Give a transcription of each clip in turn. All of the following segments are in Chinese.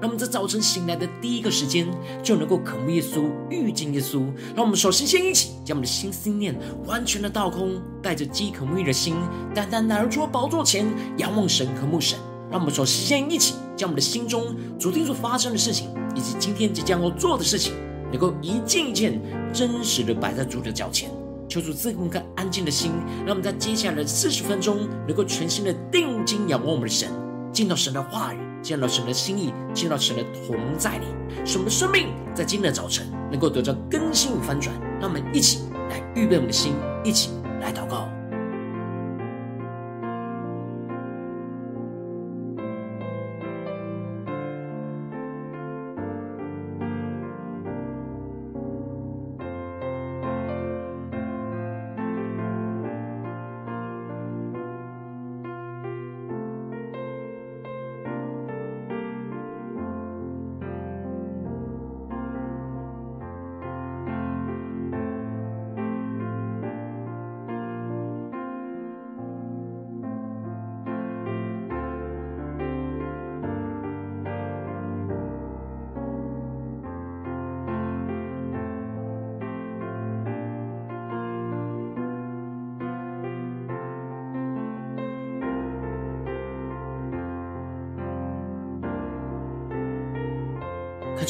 让我们在早晨醒来的第一个时间，就能够渴慕耶稣、遇见耶稣。让我们首先先一起将我们的心思念完全的倒空，带着饥渴沐浴的心，单单来到宝座前，仰望神、渴慕神。让我们首先先一起将我们的心中昨天所发生的事情，以及今天即将要做的事情，能够一件一件真实的摆在主的脚前，求主赐给我们一颗安静的心。让我们在接下来的四十分钟，能够全心的定睛仰望我们的神，见到神的话语。见到神的心意，见到神的同在里，使我们的生命在今天的早晨能够得到更新与翻转。让我们一起来预备我们的心，一起来祷告。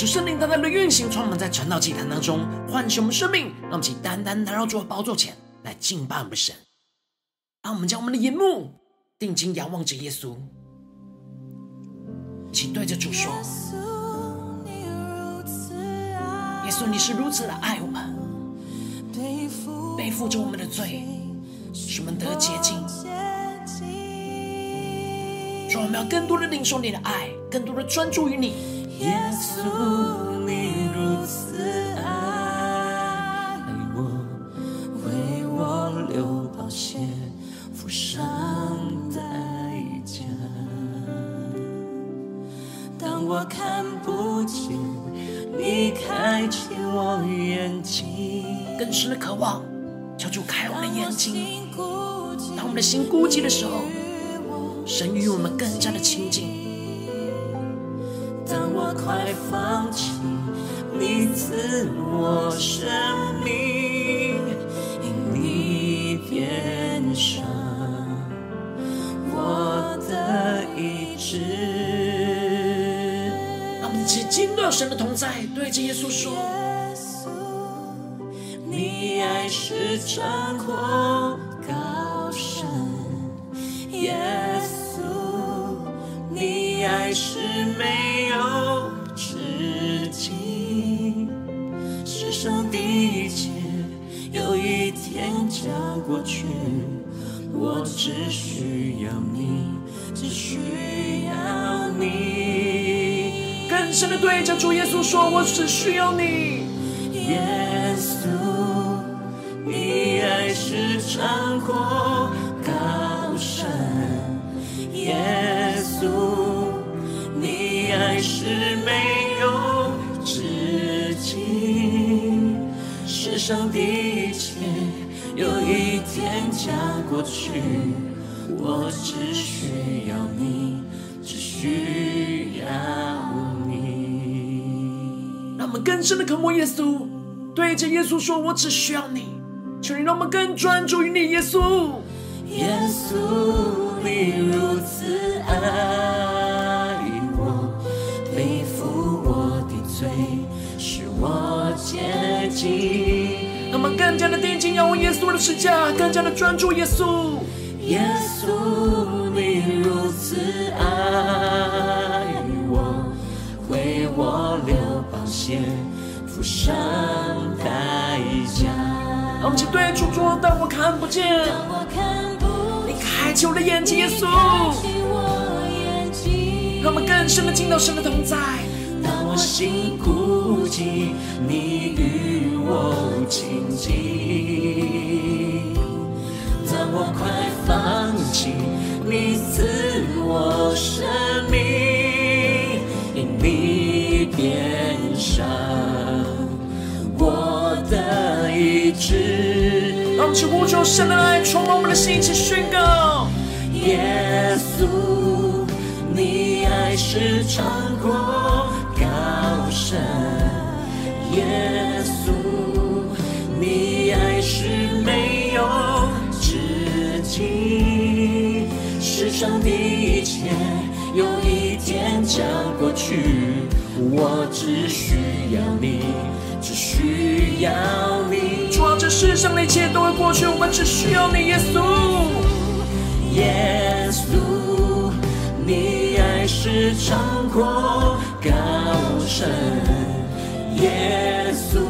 主圣灵单单的运行，充满在晨祷祭坛当中，唤醒我们生命，让我们起单单来到主的宝座前来敬拜我们神。让我们将我们的眼目定睛仰望着耶稣，请对着主说：耶稣，你是如此的爱我们，背负着我们的罪，使我们得洁净。主，我们要更多的领受你的爱，更多的专注于你。耶稣，你如此爱我，为我流宝血，付上代价。当我看不见，你开启我眼睛，更深的渴望，求主开我的眼睛。当我们的心孤寂的时候，神与我们更加的亲近。放弃你赐我生命，因你变成我的意志。让我们一起进入神的同在，对着耶稣说：耶稣，你爱是宽阔去，我只需要你，只需要你。更深的对着主耶稣说：“我只需要你。”耶稣，你爱是长阔高深。耶稣，你爱是没有止境。世上的一切。有一天将过去，我只需要你，只需要你。让我们更深的渴慕耶稣，对着耶稣说：“我只需要你。”求你让我们更专注于你，耶稣。耶稣，你如此爱我，背负我的罪，使我洁净。更加的定睛仰望耶稣的十架，更加的专注耶稣。耶稣，你如此爱我，为我流宝血，付上代价。让我们一起对主说：当我看不见，你开启我的眼睛，耶稣。让我们更深的进到神的同在。当我心孤寂，你与我亲近；当我快放弃，你赐我生命，因你变上我的意志。让我们去呼求神的爱，充满我们的心，一起宣告：耶稣，你爱是长阔我只需要你，只需要你。主啊，这世上的一切都会过去，我们只需要你，耶稣。耶稣，你爱是长阔高深，耶稣，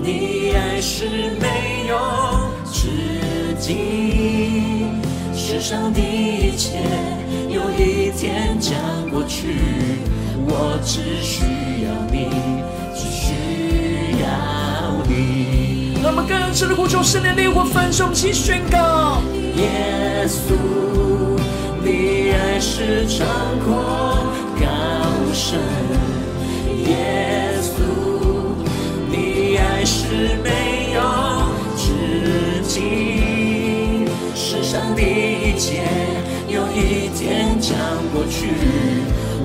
你爱是没有止境。世上的一切有一天将过去，我只需要你，只需要你。让我们更深的呼求圣灵的烈火焚烧，齐宣告：耶稣，你爱是长阔高深，耶稣，你爱是没有止境。世上的。一切一天将过去，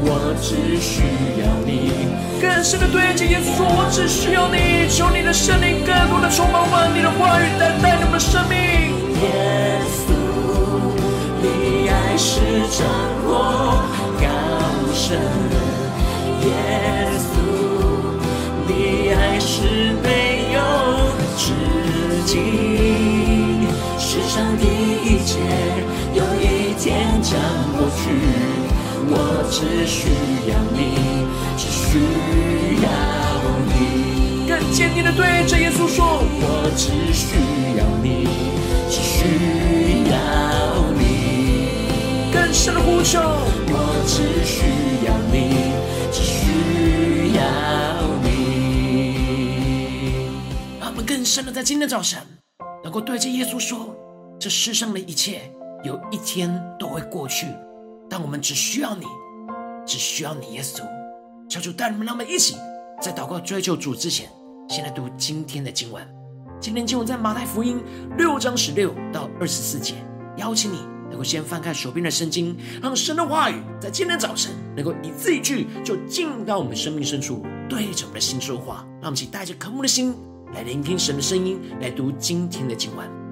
我只需要你。更深的对着耶稣说，我只需要你，求你的圣灵更多的充满我，你的话语来带领我们的生命。耶稣，你爱是掌握高深，耶只需要你，只需要你。更坚定的对着耶稣说：我只需要你，只需要你。更深的呼求：我只需要你，只需要你。让我们更深的在今天早晨，能够对着耶稣说：这世上的一切。有一天都会过去，但我们只需要你，只需要你，耶稣。求主带领我们，让我们一起在祷告追求主之前，先来读今天的经文。今天经文在马太福音六章十六到二十四节。邀请你能够先翻开手边的圣经，让神的话语在今天早晨能够一字一句就进入到我们生命深处，对着我们的心说话。让我们一起带着渴慕的心来聆听神的声音，来读今天的经文。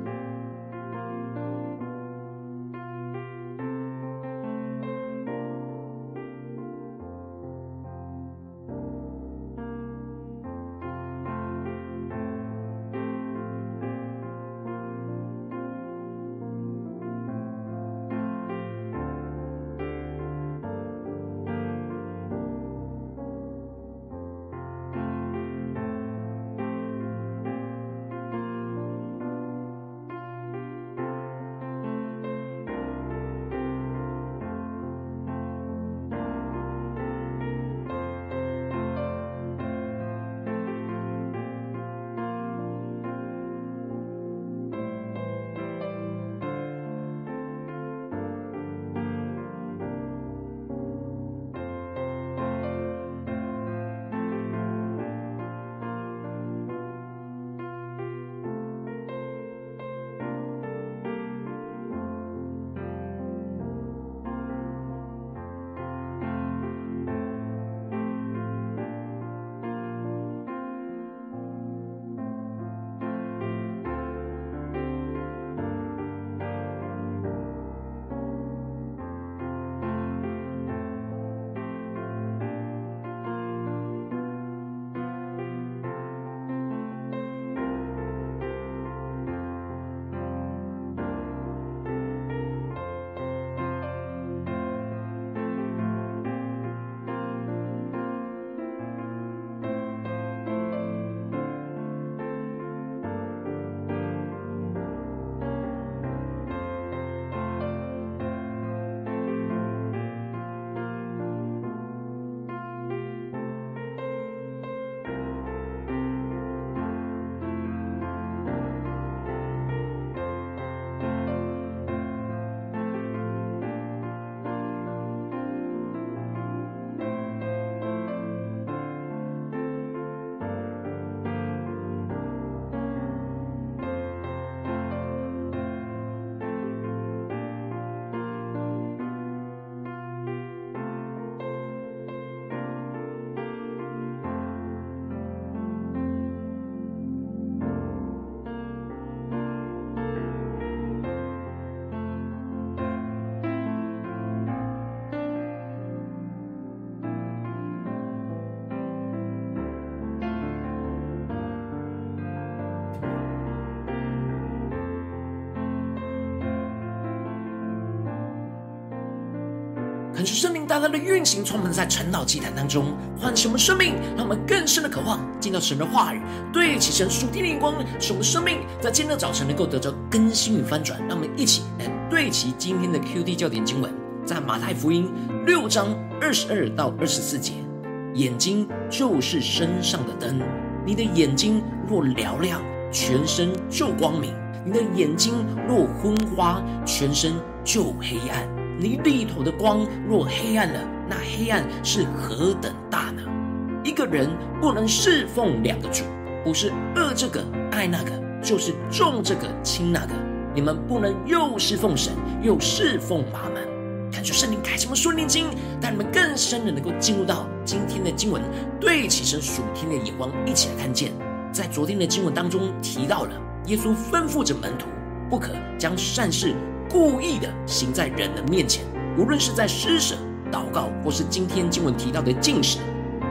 大大的运行，充满在晨祷祭坛当中，唤醒我们生命，让我们更深的渴望进到神的话语，对齐神属天的光，使我们生命在今天的早晨能够得到更新与翻转。让我们一起来对齐今天的 QD 焦点经文，在马太福音六章二十二到二十四节：眼睛就是身上的灯，你的眼睛若嘹亮，全身就光明；你的眼睛若昏花，全身就黑暗。你里头的光若黑暗了，那黑暗是何等大呢？一个人不能侍奉两个主，不是恶这个爱那个，就是重这个轻那个。你们不能又侍奉神，又侍奉玛门。感谢圣灵开启我们属灵经，带你们更深的能够进入到今天的经文，对齐神属天的眼光，一起来看见。在昨天的经文当中提到了，耶稣吩咐着门徒，不可将善事。故意的行在人的面前，无论是在施舍、祷告，或是今天经文提到的禁食，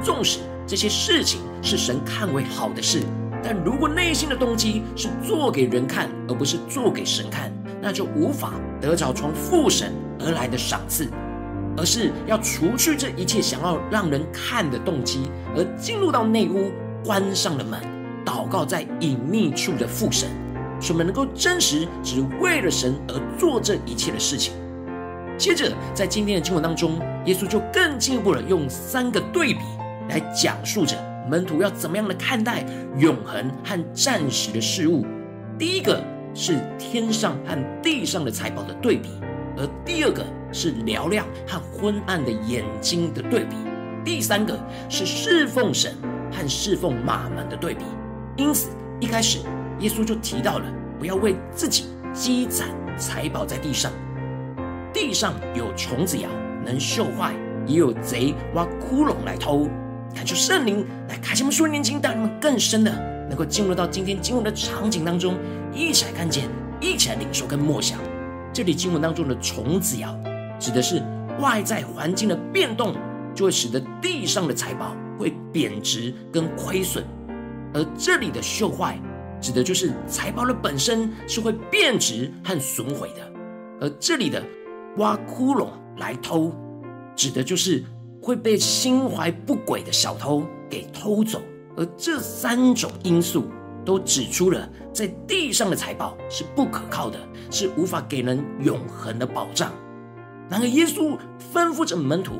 纵使这些事情是神看为好的事，但如果内心的动机是做给人看，而不是做给神看，那就无法得着从父神而来的赏赐，而是要除去这一切想要让人看的动机，而进入到内屋，关上了门，祷告在隐秘处的父神。使我们能够真实只为了神而做这一切的事情。接着，在今天的经文当中，耶稣就更进一步的用三个对比来讲述着门徒要怎么样的看待永恒和暂时的事物。第一个是天上和地上的财宝的对比，而第二个是嘹亮和昏暗的眼睛的对比，第三个是侍奉神和侍奉马门的对比。因此，一开始。耶稣就提到了，不要为自己积攒财宝在地上，地上有虫子咬，能锈坏；也有贼挖窟窿来偷。感求圣灵来开启我们属灵眼睛，带你们更深的能够进入到今天经文的场景当中，一起来看见，一起来领受跟默想。这里经文当中的虫子咬，指的是外在环境的变动，就会使得地上的财宝会贬值跟亏损，而这里的锈坏。指的就是财宝的本身是会变质和损毁的，而这里的挖窟窿来偷，指的就是会被心怀不轨的小偷给偷走。而这三种因素都指出了，在地上的财宝是不可靠的，是无法给人永恒的保障。然而，耶稣吩咐着门徒，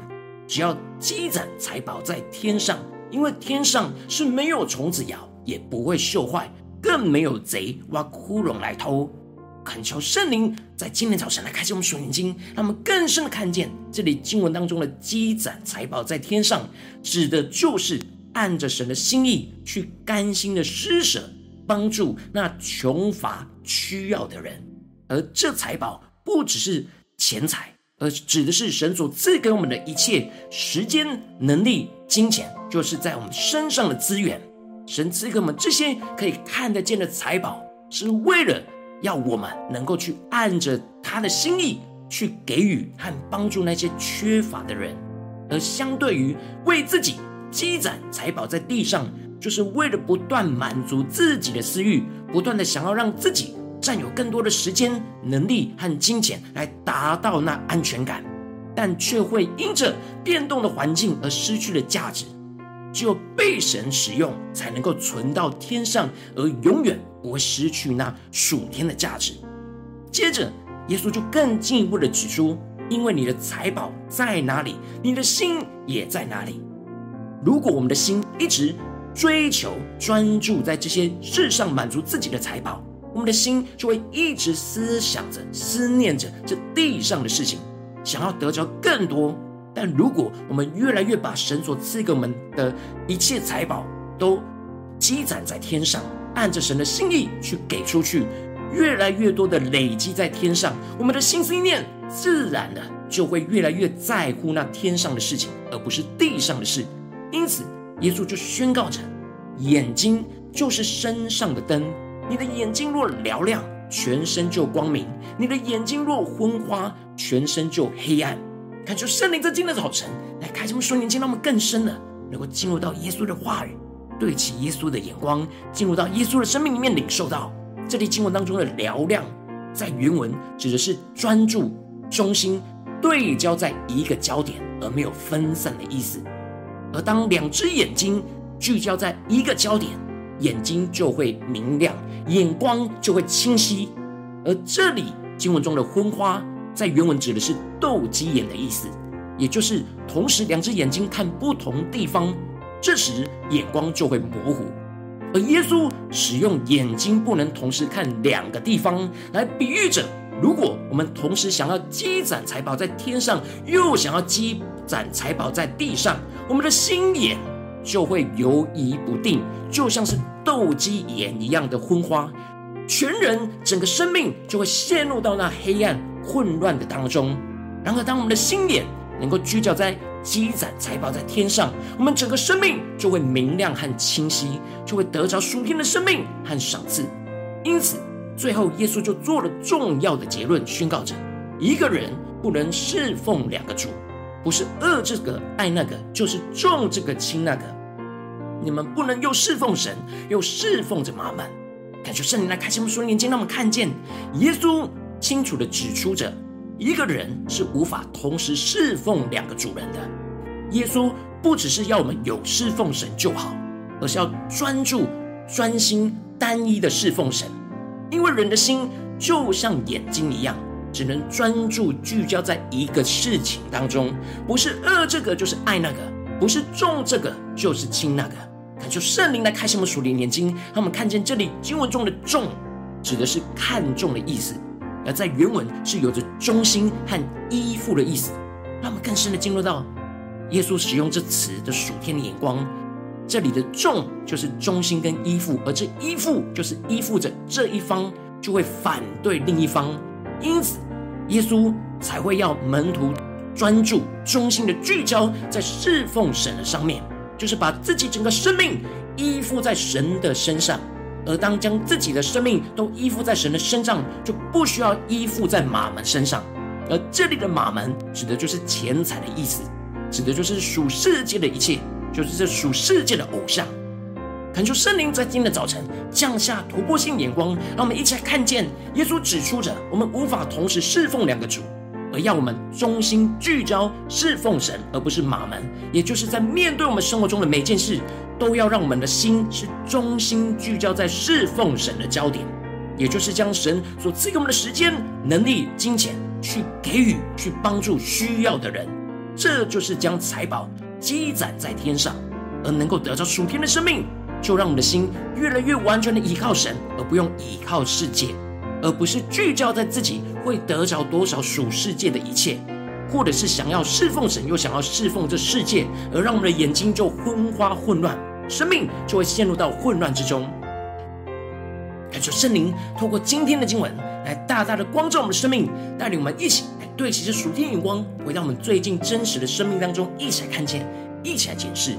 只要积攒财宝在天上，因为天上是没有虫子咬，也不会锈坏。更没有贼挖窟窿来偷，恳求圣灵在今天早晨来开启我们属灵经，让我们更深的看见这里经文当中的积攒财宝在天上，指的就是按着神的心意去甘心的施舍，帮助那穷乏需要的人。而这财宝不只是钱财，而指的是神所赐给我们的一切时间、能力、金钱，就是在我们身上的资源。神赐给我们这些可以看得见的财宝，是为了要我们能够去按着他的心意去给予和帮助那些缺乏的人。而相对于为自己积攒财宝在地上，就是为了不断满足自己的私欲，不断的想要让自己占有更多的时间、能力和金钱来达到那安全感，但却会因着变动的环境而失去了价值。只有被神使用，才能够存到天上，而永远不会失去那属天的价值。接着，耶稣就更进一步的指出：因为你的财宝在哪里，你的心也在哪里。如果我们的心一直追求、专注在这些世上满足自己的财宝，我们的心就会一直思想着、思念着这地上的事情，想要得着更多。但如果我们越来越把神所赐给我们的一切财宝都积攒在天上，按着神的心意去给出去，越来越多的累积在天上，我们的心思意念自然的就会越来越在乎那天上的事情，而不是地上的事。因此，耶稣就宣告着：眼睛就是身上的灯，你的眼睛若嘹亮，全身就光明；你的眼睛若昏花，全身就黑暗。看出圣灵在今天的早晨来开什么双眼睛，让我们更深的能够进入到耶稣的话语，对齐耶稣的眼光，进入到耶稣的生命里面，领受到这里经文当中的嘹亮，在原文指的是专注、中心、对焦在一个焦点，而没有分散的意思。而当两只眼睛聚焦在一个焦点，眼睛就会明亮，眼光就会清晰。而这里经文中的昏花，在原文指的是斗鸡眼的意思，也就是同时两只眼睛看不同地方，这时眼光就会模糊。而耶稣使用眼睛不能同时看两个地方，来比喻着，如果我们同时想要积攒财宝在天上，又想要积攒财宝在地上，我们的心眼就会游移不定，就像是斗鸡眼一样的昏花，全人整个生命就会陷入到那黑暗混乱的当中。然而，当我们的心眼能够聚焦在积攒财宝在天上，我们整个生命就会明亮和清晰，就会得着属天的生命和赏赐。因此，最后耶稣就做了重要的结论，宣告着：一个人不能侍奉两个主，不是恶这个爱那个，就是重这个轻那个。你们不能又侍奉神，又侍奉着玛门。感谢圣灵来开启我们属灵眼睛，让我们看见耶稣清楚地指出着。一个人是无法同时侍奉两个主人的。耶稣不只是要我们有侍奉神就好，而是要专注、专心、单一的侍奉神。因为人的心就像眼睛一样，只能专注聚焦在一个事情当中，不是恶这个就是爱那个，不是重这个就是轻那个。恳求圣灵来开启我们属灵眼睛，让我们看见这里经文中的“重”指的是看重的意思。而在原文是有着忠心和依附的意思，让我们更深的进入到耶稣使用这词的属天的眼光。这里的“重”就是忠心跟依附，而这依附就是依附着这一方就会反对另一方，因此耶稣才会要门徒专注、忠心的聚焦在侍奉神的上面，就是把自己整个生命依附在神的身上。而当将自己的生命都依附在神的身上，就不需要依附在马门身上。而这里的马门指的就是钱财的意思，指的就是属世界的一切，就是这属世界的偶像。恳求圣灵在今天的早晨降下突破性眼光，让我们一起来看见耶稣指出着我们无法同时侍奉两个主。而要我们中心聚焦侍奉神，而不是马门，也就是在面对我们生活中的每件事，都要让我们的心是忠心聚焦在侍奉神的焦点，也就是将神所赐给我们的时间、能力、金钱去给予、去帮助需要的人，这就是将财宝积攒在天上，而能够得到属天的生命，就让我们的心越来越完全的依靠神，而不用依靠世界。而不是聚焦在自己会得着多少属世界的一切，或者是想要侍奉神又想要侍奉这世界，而让我们的眼睛就昏花混乱，生命就会陷入到混乱之中。感谢圣灵透过今天的经文来大大的光照我们的生命，带领我们一起来对齐这属天眼光，回到我们最近真实的生命当中，一起来看见，一起来检视。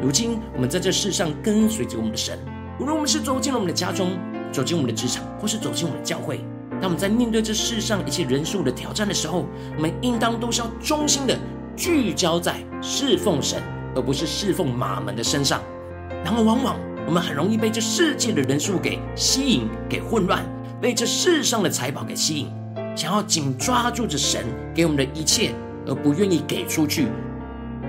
如今我们在这世上跟随着我们的神，无论我们是走进了我们的家中。走进我们的职场，或是走进我们的教会，当我们在面对这世上一切人数的挑战的时候，我们应当都是要忠心的聚焦在侍奉神，而不是侍奉马门的身上。然而，往往我们很容易被这世界的人数给吸引，给混乱，被这世上的财宝给吸引，想要紧抓住着神给我们的一切，而不愿意给出去。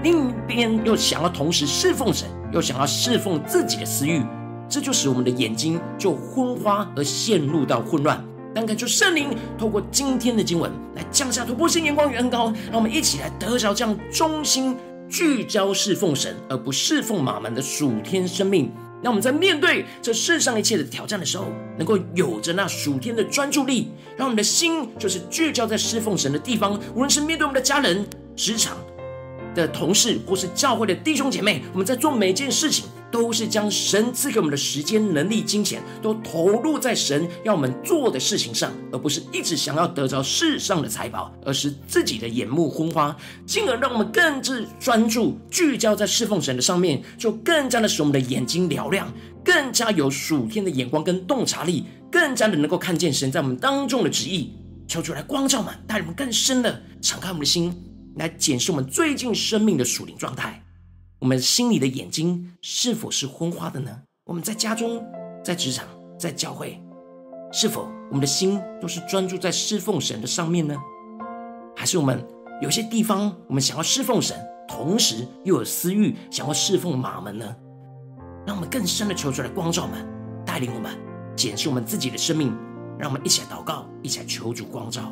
另一边又想要同时侍奉神，又想要侍奉自己的私欲。这就使我们的眼睛就昏花而陷入到混乱。但感谢圣灵透过今天的经文来降下突破性眼光与恩膏，让我们一起来得着这样忠心聚焦侍奉神，而不侍奉马门的属天生命。让我们在面对这世上一切的挑战的时候，能够有着那属天的专注力，让我们的心就是聚焦在侍奉神的地方。无论是面对我们的家人、职场的同事，或是教会的弟兄姐妹，我们在做每件事情。都是将神赐给我们的时间、能力、金钱，都投入在神要我们做的事情上，而不是一直想要得着世上的财宝，而是自己的眼目昏花，进而让我们更自专注、聚焦在侍奉神的上面，就更加的使我们的眼睛嘹亮，更加有属天的眼光跟洞察力，更加的能够看见神在我们当中的旨意。求主来光照我们，带我们更深的敞开我们的心，来检视我们最近生命的属灵状态。我们心里的眼睛是否是昏花的呢？我们在家中、在职场、在教会，是否我们的心都是专注在侍奉神的上面呢？还是我们有些地方我们想要侍奉神，同时又有私欲想要侍奉马门呢？让我们更深的求主来光照我们，带领我们检视我们自己的生命。让我们一起来祷告，一起来求主光照。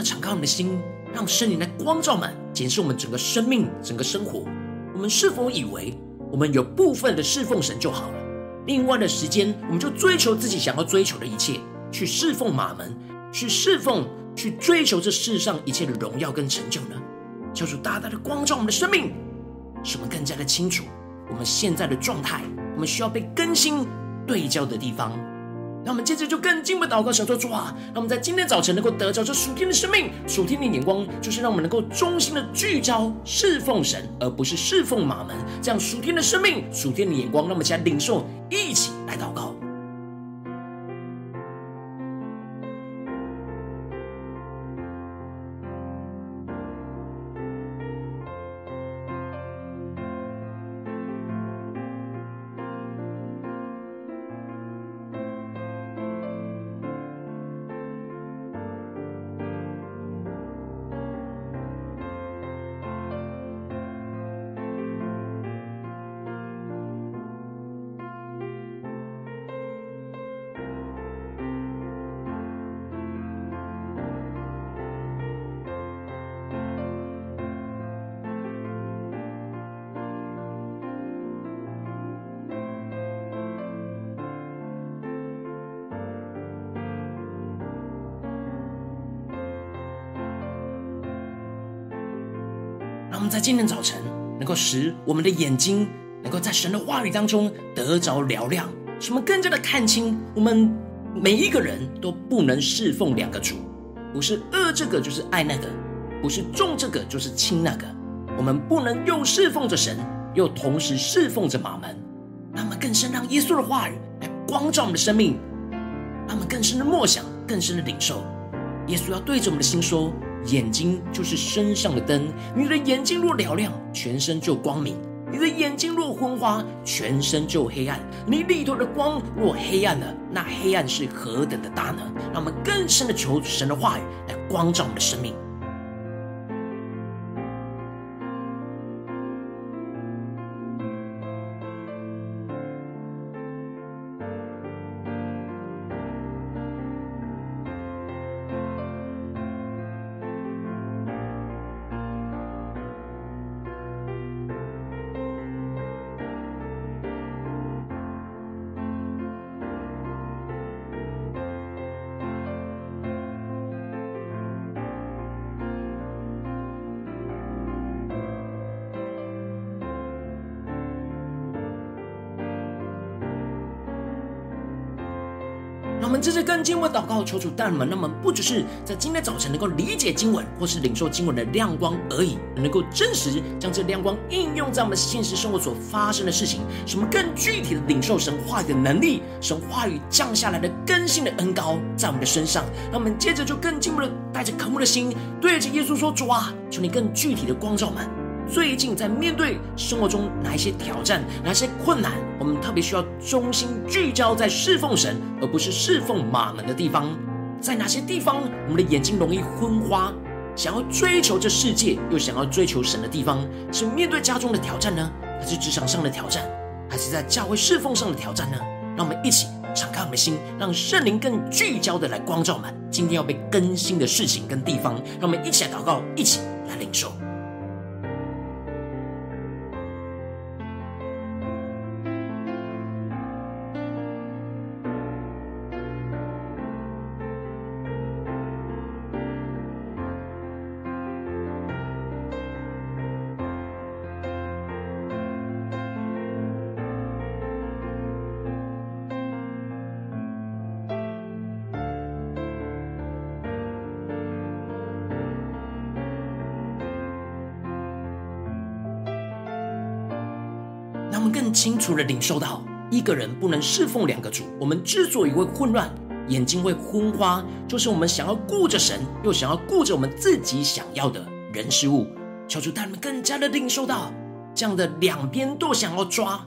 的敞开我们的心，让圣灵来光照我们，检视我们整个生命、整个生活。我们是否以为我们有部分的侍奉神就好了？另外的时间，我们就追求自己想要追求的一切，去侍奉马门，去侍奉，去追求这世上一切的荣耀跟成就呢？求主大大的光照我们的生命，使我们更加的清楚我们现在的状态，我们需要被更新对焦的地方。那我们接着就更进一步祷告，想说主啊，那我们在今天早晨能够得着这属天的生命、属天的眼光，就是让我们能够忠心的聚焦侍奉神，而不是侍奉马门。这样属天的生命、属天的眼光，让我们一起来领受，一起来祷告。今天早晨能够使我们的眼睛能够在神的话语当中得着嘹亮，使我们更加的看清，我们每一个人都不能侍奉两个主，不是恶这个就是爱那个，不是重这个就是轻那个，我们不能又侍奉着神，又同时侍奉着马门。让我们更深让耶稣的话语来光照我们的生命，让我们更深的默想，更深的领受。耶稣要对着我们的心说。眼睛就是身上的灯，你的眼睛若嘹亮，全身就光明；你的眼睛若昏花，全身就黑暗。你里头的光若黑暗了，那黑暗是何等的大呢？让我们更深的求神的话语来光照我们的生命。我们这次更进一步祷告，求主带领我们，让我们不只是在今天早晨能够理解经文，或是领受经文的亮光而已，能够真实将这亮光应用在我们现实生活所发生的事情，什么更具体的领受神话语的能力，神话语降下来的更新的恩膏在我们的身上。那我们接着就更进一步的带着渴慕的心，对着耶稣说：“主啊，求你更具体的光照我们。”最近在面对生活中哪一些挑战、哪些困难，我们特别需要中心聚焦在侍奉神，而不是侍奉马门的地方。在哪些地方，我们的眼睛容易昏花，想要追求这世界，又想要追求神的地方，是面对家中的挑战呢，还是职场上的挑战，还是在教会侍奉上的挑战呢？让我们一起敞开我们的心，让圣灵更聚焦的来光照我们今天要被更新的事情跟地方。让我们一起来祷告，一起来领受。楚的领受到，一个人不能侍奉两个主。我们之所以会混乱，眼睛会昏花，就是我们想要顾着神，又想要顾着我们自己想要的人事物。求主带你们更加的领受到，这样的两边都想要抓，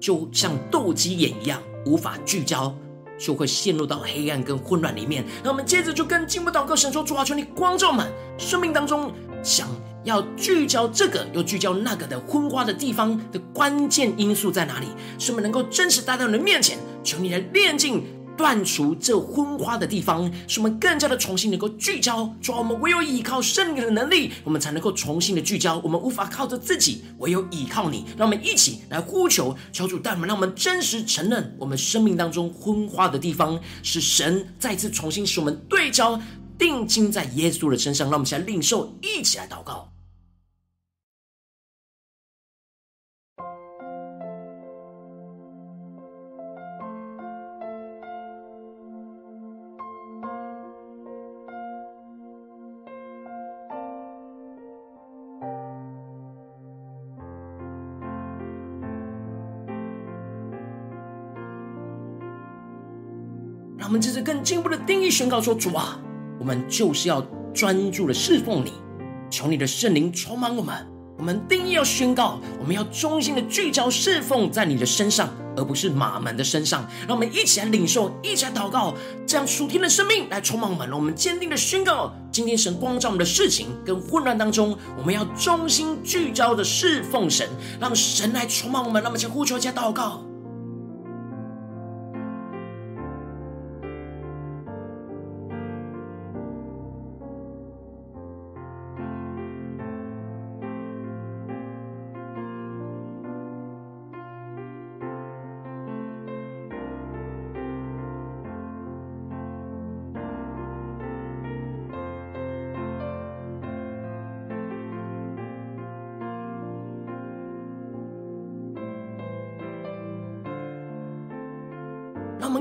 就像斗鸡眼一样，无法聚焦，就会陷入到黑暗跟混乱里面。那我们接着就跟进步祷告，神说：主啊，求你光照满生命当中想要聚焦这个又聚焦那个的昏花的地方的关键因素在哪里？使我们能够真实带到你的面前，求你来炼净。断除这昏花的地方，使我们更加的重新能够聚焦。主啊，我们唯有依靠圣灵的能力，我们才能够重新的聚焦。我们无法靠着自己，唯有依靠你。让我们一起来呼求，求主带我们，让我们真实承认我们生命当中昏花的地方，使神再次重新使我们对焦，定睛在耶稣的身上。让我们一起来领受，一起来祷告。我们这次更进一步的定义宣告说：“主啊，我们就是要专注的侍奉你，求你的圣灵充满我们。我们定义要宣告，我们要衷心的聚焦侍奉在你的身上，而不是马门的身上。让我们一起来领受，一起来祷告，这样属天的生命来充满我们。让我们坚定的宣告，今天神光照我们的事情跟混乱当中，我们要衷心聚焦的侍奉神，让神来充满我们。让我们先呼求，加祷告。”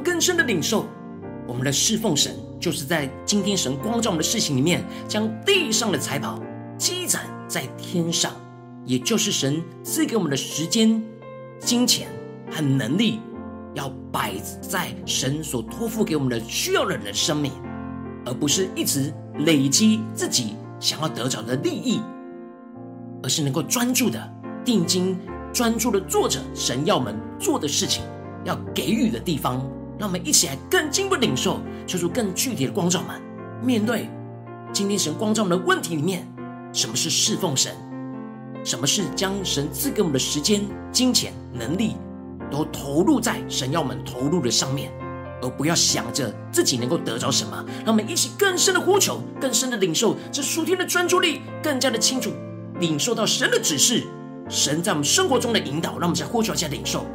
更深的领受，我们的侍奉神，就是在今天神光照我们的事情里面，将地上的财宝积攒在天上，也就是神赐给我们的时间、金钱和能力，要摆在神所托付给我们的需要的人的生命，而不是一直累积自己想要得着的利益，而是能够专注的定睛、专注的做着神要我们做的事情，要给予的地方。让我们一起来更进一步领受，求出更具体的光照们。面对今天神光照我们的问题里面，什么是侍奉神？什么是将神赐给我们的时间、金钱、能力，都投入在神要我们投入的上面，而不要想着自己能够得着什么。让我们一起更深的呼求，更深的领受这属天的专注力，更加的清楚领受到神的指示，神在我们生活中的引导。让我们在呼求下领受。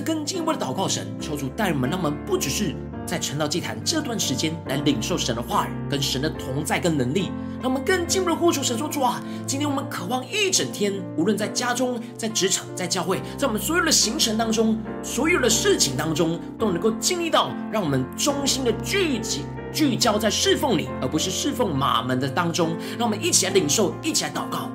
更进一步的祷告神，求主带我们，让我们不只是在晨祷祭坛这段时间来领受神的话语，跟神的同在跟能力，让我们更进一步的呼求神说：主啊，今天我们渴望一整天，无论在家中、在职场、在教会，在我们所有的行程当中，所有的事情当中，都能够经历到，让我们衷心的聚集、聚焦在侍奉你，而不是侍奉马门的当中。让我们一起来领受，一起来祷告。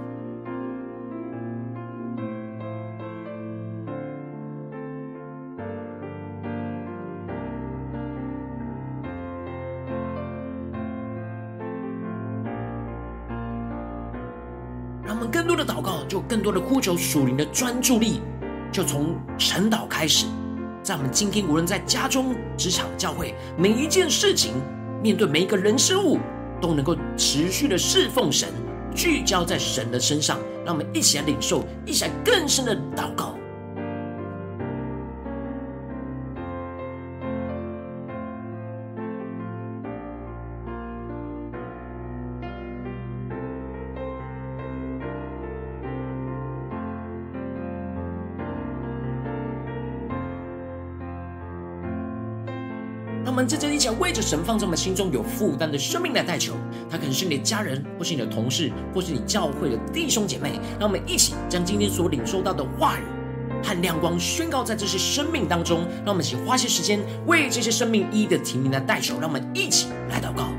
更多的祷告，就更多的呼求属灵的专注力，就从晨祷开始。在我们今天，无论在家中、职场、教会，每一件事情，面对每一个人事物，都能够持续的侍奉神，聚焦在神的身上。让我们一起来领受，一起来更深的祷告。想为着神放在我们心中有负担的生命来代求，他可能是你的家人，或是你的同事，或是你教会的弟兄姐妹。让我们一起将今天所领受到的话语和亮光宣告在这些生命当中。让我们一起花些时间为这些生命一一的提名来代求。让我们一起来祷告。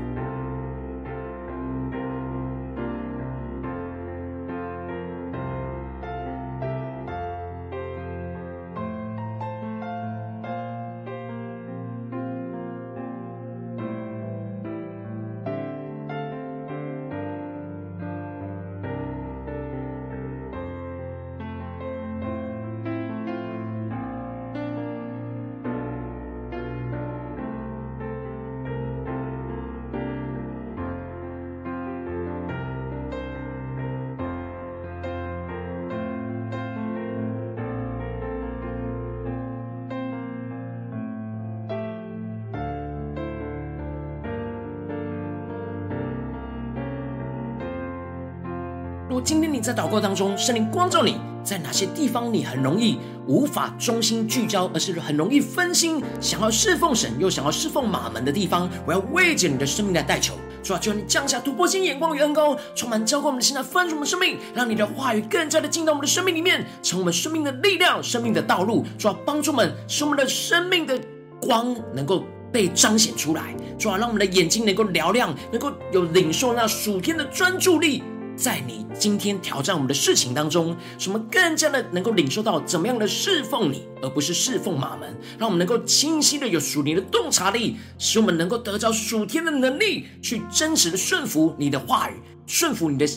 今天你在祷告当中，圣灵光照你在哪些地方，你很容易无法中心聚焦，而是很容易分心，想要侍奉神又想要侍奉马门的地方，我要为着你的生命来代求，主啊，求你降下突破性眼光与恩膏，充满浇灌我们的心，来丰盛我们生命，让你的话语更加的进到我们的生命里面，成我们生命的力量、生命的道路，主啊，帮助我们使我们的生命的光能够被彰显出来，主啊，让我们的眼睛能够嘹亮，能够有领受那属天的专注力。在你今天挑战我们的事情当中，使我们更加的能够领受到怎么样的侍奉你，而不是侍奉马门。让我们能够清晰的有属灵的洞察力，使我们能够得着属天的能力，去真实的顺服你的话语，顺服你的。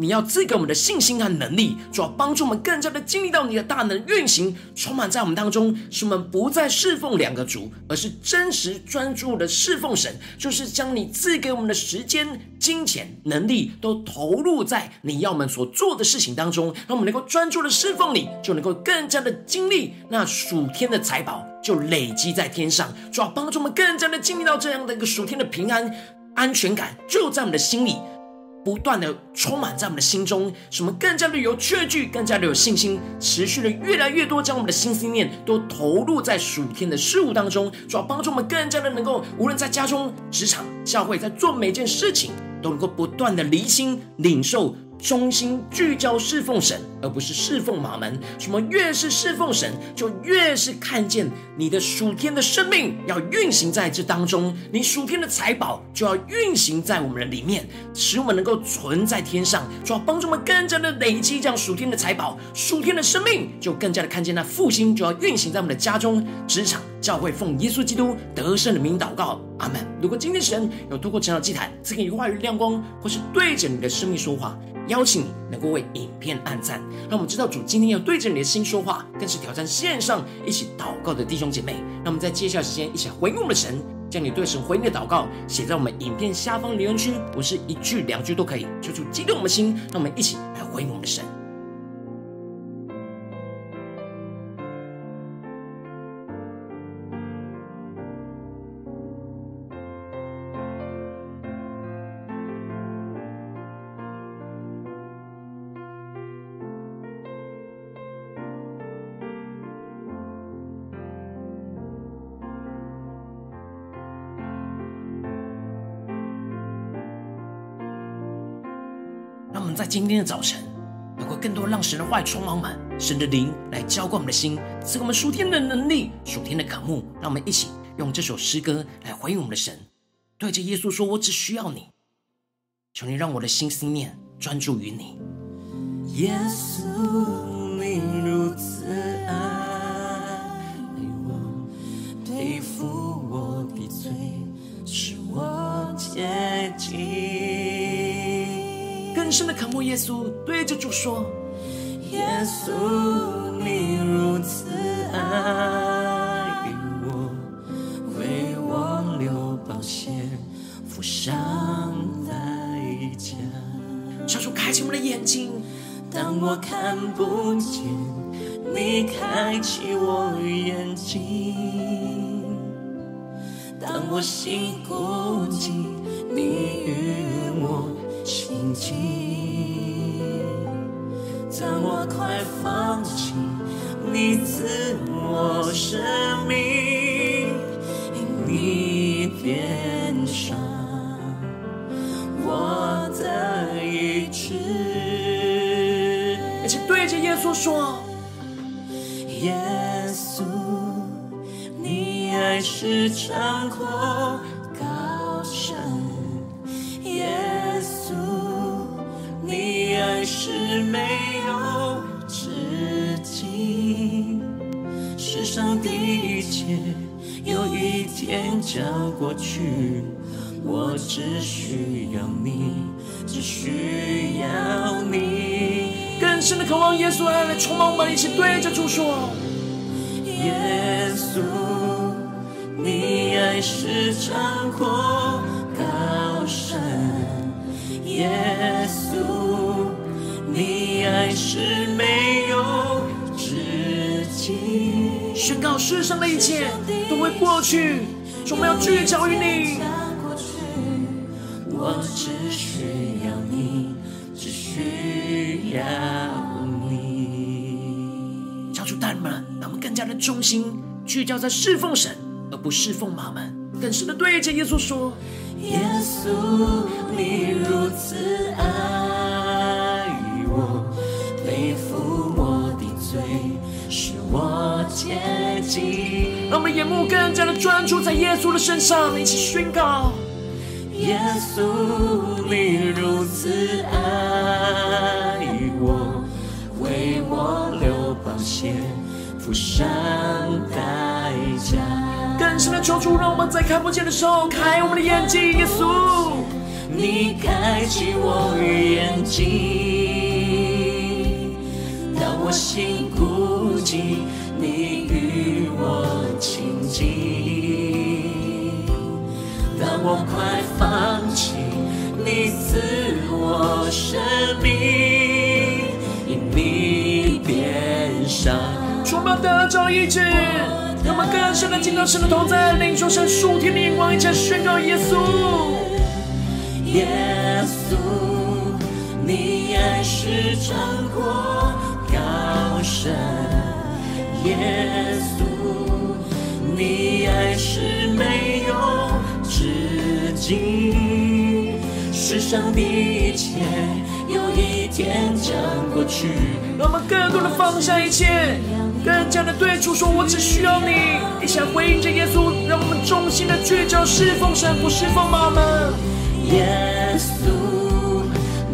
你要赐给我们的信心和能力，主要帮助我们更加的经历到你的大能运行，充满在我们当中，使我们不再侍奉两个主，而是真实专注的侍奉神，就是将你赐给我们的时间、金钱、能力都投入在你要我们所做的事情当中，让我们能够专注的侍奉你，就能够更加的经历那属天的财宝就累积在天上，主要帮助我们更加的经历到这样的一个属天的平安、安全感，就在我们的心里。不断的充满在我们的心中，使我们更加的有确据，更加的有信心，持续的越来越多，将我们的心思念都投入在属天的事物当中，主要帮助我们更加的能够，无论在家中、职场、教会，在做每件事情，都能够不断的离心领受。中心聚焦侍奉神，而不是侍奉马门。什么越是侍奉神，就越是看见你的属天的生命要运行在这当中，你属天的财宝就要运行在我们的里面，使我们能够存在天上，就要帮助我们更加的累积这样属天的财宝，属天的生命就更加的看见那复兴就要运行在我们的家中、职场、教会，奉耶稣基督得胜的名祷告，阿门。如果今天神有透过晨祷祭坛赐给你话语亮光，或是对着你的生命说话。邀请你能够为影片按赞，让我们知道主今天要对着你的心说话，更是挑战线上一起祷告的弟兄姐妹。让我们在接下来时间一起回应我们的神，将你对神回应的祷告写在我们影片下方留言区，不是一句两句都可以，求主激动我们的心，让我们一起来回应我们的神。在今天的早晨，能够更多让神的话语充满，神的灵来浇灌我们的心，赐给我们属天的能力、属天的渴慕。让我们一起用这首诗歌来回应我们的神，对着耶稣说：“我只需要你，求你让我的心思念专注于你。”耶稣，你深的渴慕耶稣，对着主说：耶稣，你如此爱我，为我流宝血，付上代开启我们的眼睛。当我看不见，你开启我眼睛；当我心孤寂，你与我心情；当我快放弃，你赐我生命，因你变上我的意志。请对着耶稣说，耶稣，你爱是长阔天将过去，我只需要你，只需要你。更深的渴望，耶稣爱来充满我们，一起对着主说：耶稣，你爱是长阔高深；耶稣，你爱是没有止境。宣告世上的一切都会过去，我们要聚焦于你。我只需要你，只需要。的忠心聚焦在侍奉神，而不侍奉马门。更深的对着耶稣说：耶稣，你如让我们眼目更加的专注在耶稣的身上，一起宣告：耶稣，你如此爱我，为我流宝血。付上代价，更深的求主，让我们在看不见的时候开我们的眼睛。耶稣，你开启我眼睛，当我心孤寂，我快放弃，你赐我生命，因你变上。我们得着医治，让我们更深的进到神的同在，领受神属天的眼光，一起宣告耶稣。耶稣，你爱是长阔高深；耶稣，你爱是没有止境。世上的一切，有一天将过去，让我们更多的放下一切。更加的对主说：“我只需要你。”一起回应着耶稣，让我们衷心的聚焦侍奉神，不侍奉马门。耶稣，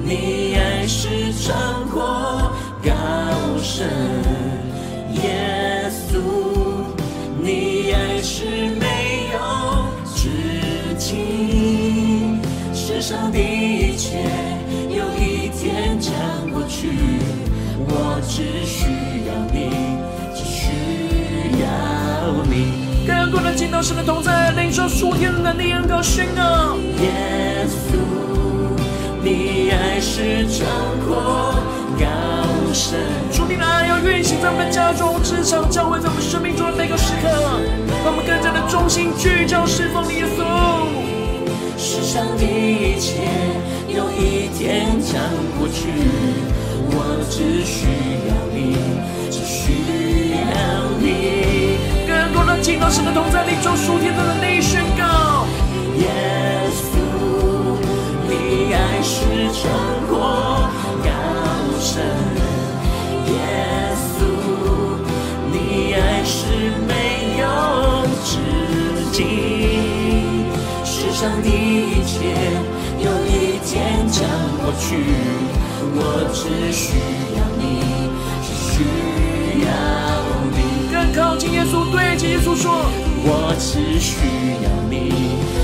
你爱是长阔高深；耶稣，你爱是上的一切，有一天将过去，我只需要你。只需要你更多的敬到神的同在，领受属天的能力，恩膏宣告。耶稣，你爱是长阔高深，主你的爱要运行在我们的家中、职场、教会，在我们生命中的每个时刻，让我们更加的忠心聚焦侍奉耶稣。世上的一切有一天将过去，我只需要你，只需要你。更多的敬到神的同在里，就属天的能力宣告。耶稣，你爱是长阔高深；耶稣，你爱是没有止境。世上的一切，有一天将过去，我只需要你，只需要你。更靠近耶稣，对着耶稣说：“我只需要你，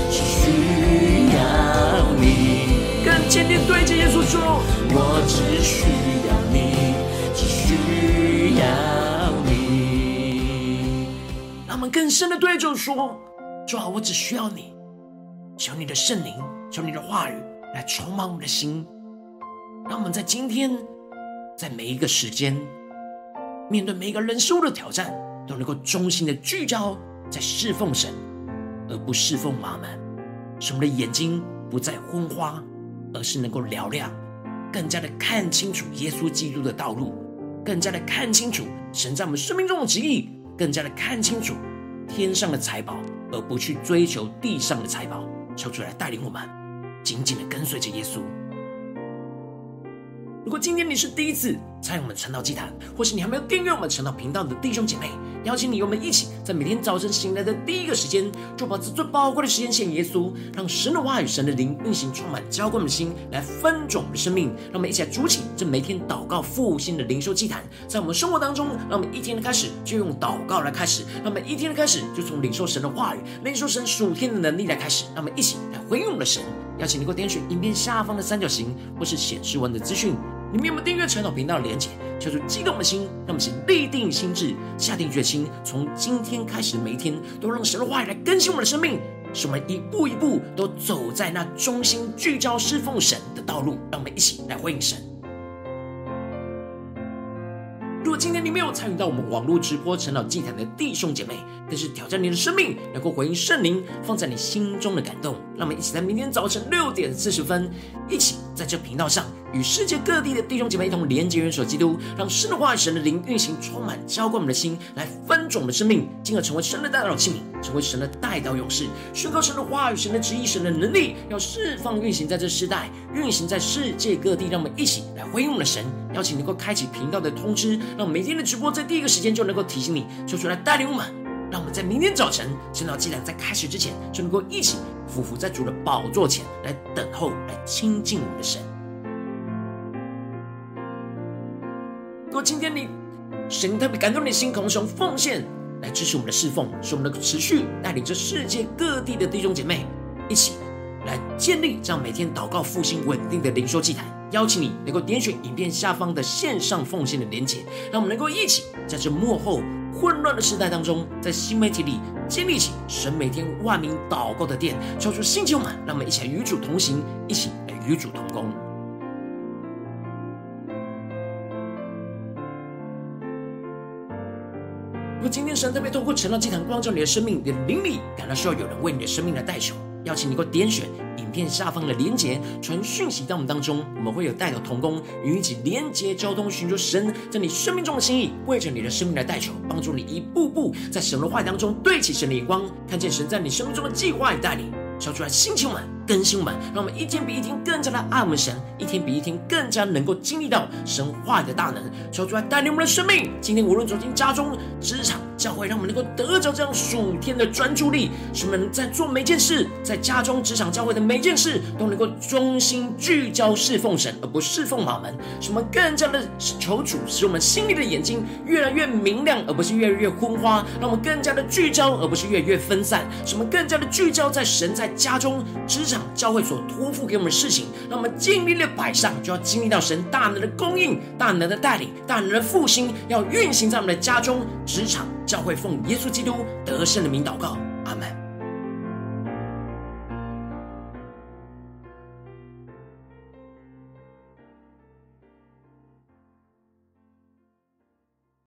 只需要你。”更坚定对着耶稣说：“我只需要你，只需要你。”让我们更深的对着说：“主啊，我只需要你，求你的圣灵，求你的话语来充满我们的心，让我们在今天，在每一个时间，面对每一个人事物的挑战，都能够衷心的聚焦在侍奉神，而不侍奉玛门。使我们的眼睛不再昏花，而是能够嘹亮，更加的看清楚耶稣基督的道路，更加的看清楚神在我们生命中的旨意，更加的看清楚天上的财宝，而不去追求地上的财宝。求主来带领我们，紧紧的跟随着耶稣。如果今天你是第一次参与我们晨祷祭坛，或是你还没有订阅我们晨祷频道的弟兄姐妹，邀请你与我们一起在每天早晨醒来的第一个时间，就把这最宝贵的时间献耶稣，让神的话语、神的灵运行充满，浇灌的心，来分种我们的生命。让我们一起来筑起这每天祷告复兴的灵修祭坛，在我们生活当中，让我们一天的开始就用祷告来开始，让我们一天的开始就从领受神的话语、领受神属天的能力来开始。让我们一起来回应我们的神。邀请你给我点选影片下方的三角形，或是显示文的资讯。你们有没有订阅陈祷频道的连结？求出激动的心，让我们先立定心智，下定决心，从今天开始，每一天都让神的话语来更新我们的生命，使我们一步一步都走在那中心聚焦侍奉神的道路。让我们一起来回应神。今天你没有参与到我们网络直播陈老祭坛的弟兄姐妹，更是挑战你的生命，能够回应圣灵放在你心中的感动。让我们一起在明天早晨六点四十分，一起在这频道上。与世界各地的弟兄姐妹一同连接、元首基督，让神的话语、神的灵运行，充满浇灌我们的心，来分种我们的生命，进而成为神的代祷器皿，成为神的代祷勇士，宣告神的话语、神的旨意、神的能力，要释放运行在这世代，运行在世界各地。让我们一起来回应我们的神，邀请能够开启频道的通知，让我们每天的直播在第一个时间就能够提醒你，说出来带领我们，让我们在明天早晨晨祷祭坛在开始之前，就能够一起俯伏在主的宝座前来等候，来亲近我们的神。如果今天你神特别感动你的心，渴望用奉献来支持我们的侍奉，使我们能够持续带领着世界各地的弟兄姐妹一起来建立这样每天祷告复兴稳定的灵修祭坛。邀请你能够点选影片下方的线上奉献的连结，让我们能够一起在这幕后混乱的时代当中，在新媒体里建立起神每天万名祷告的殿，超出星球们，让我们一起来与主同行，一起来与主同工。如果今天神特别透过晨祷祭坛光照你的生命，你的灵里感到需要有人为你的生命来代求，邀请你给我点选影片下方的连结，传讯息到我们当中，我们会有代祷同工与你一起连结交通，寻求神在你生命中的心意，为着你的生命来代求，帮助你一步步在神的话语当中对齐神的眼光，看见神在你生命中的计划与带领。小主来，星球们、更新们，让我们一天比一天更加的爱我们神，一天比一天更加能够经历到神话的大能。求主来，带领我们的生命。今天无论走进家中、职场、教会，让我们能够得着这样属天的专注力，使我们在做每件事，在家中、职场、教会的每件事，都能够忠心聚焦侍奉神，而不侍奉马门。使我们更加的求主，使我们心里的眼睛越来越明亮，而不是越来越昏花。让我们更加的聚焦，而不是越来越分散。使我们更加的聚焦在神在。家中、职场、教会所托付给我们的事情，让我们尽力的摆上，就要经历到神大能的供应、大能的带领、大能的复兴，要运行在我们的家中、职场、教会，奉耶稣基督得胜的名祷告，阿门。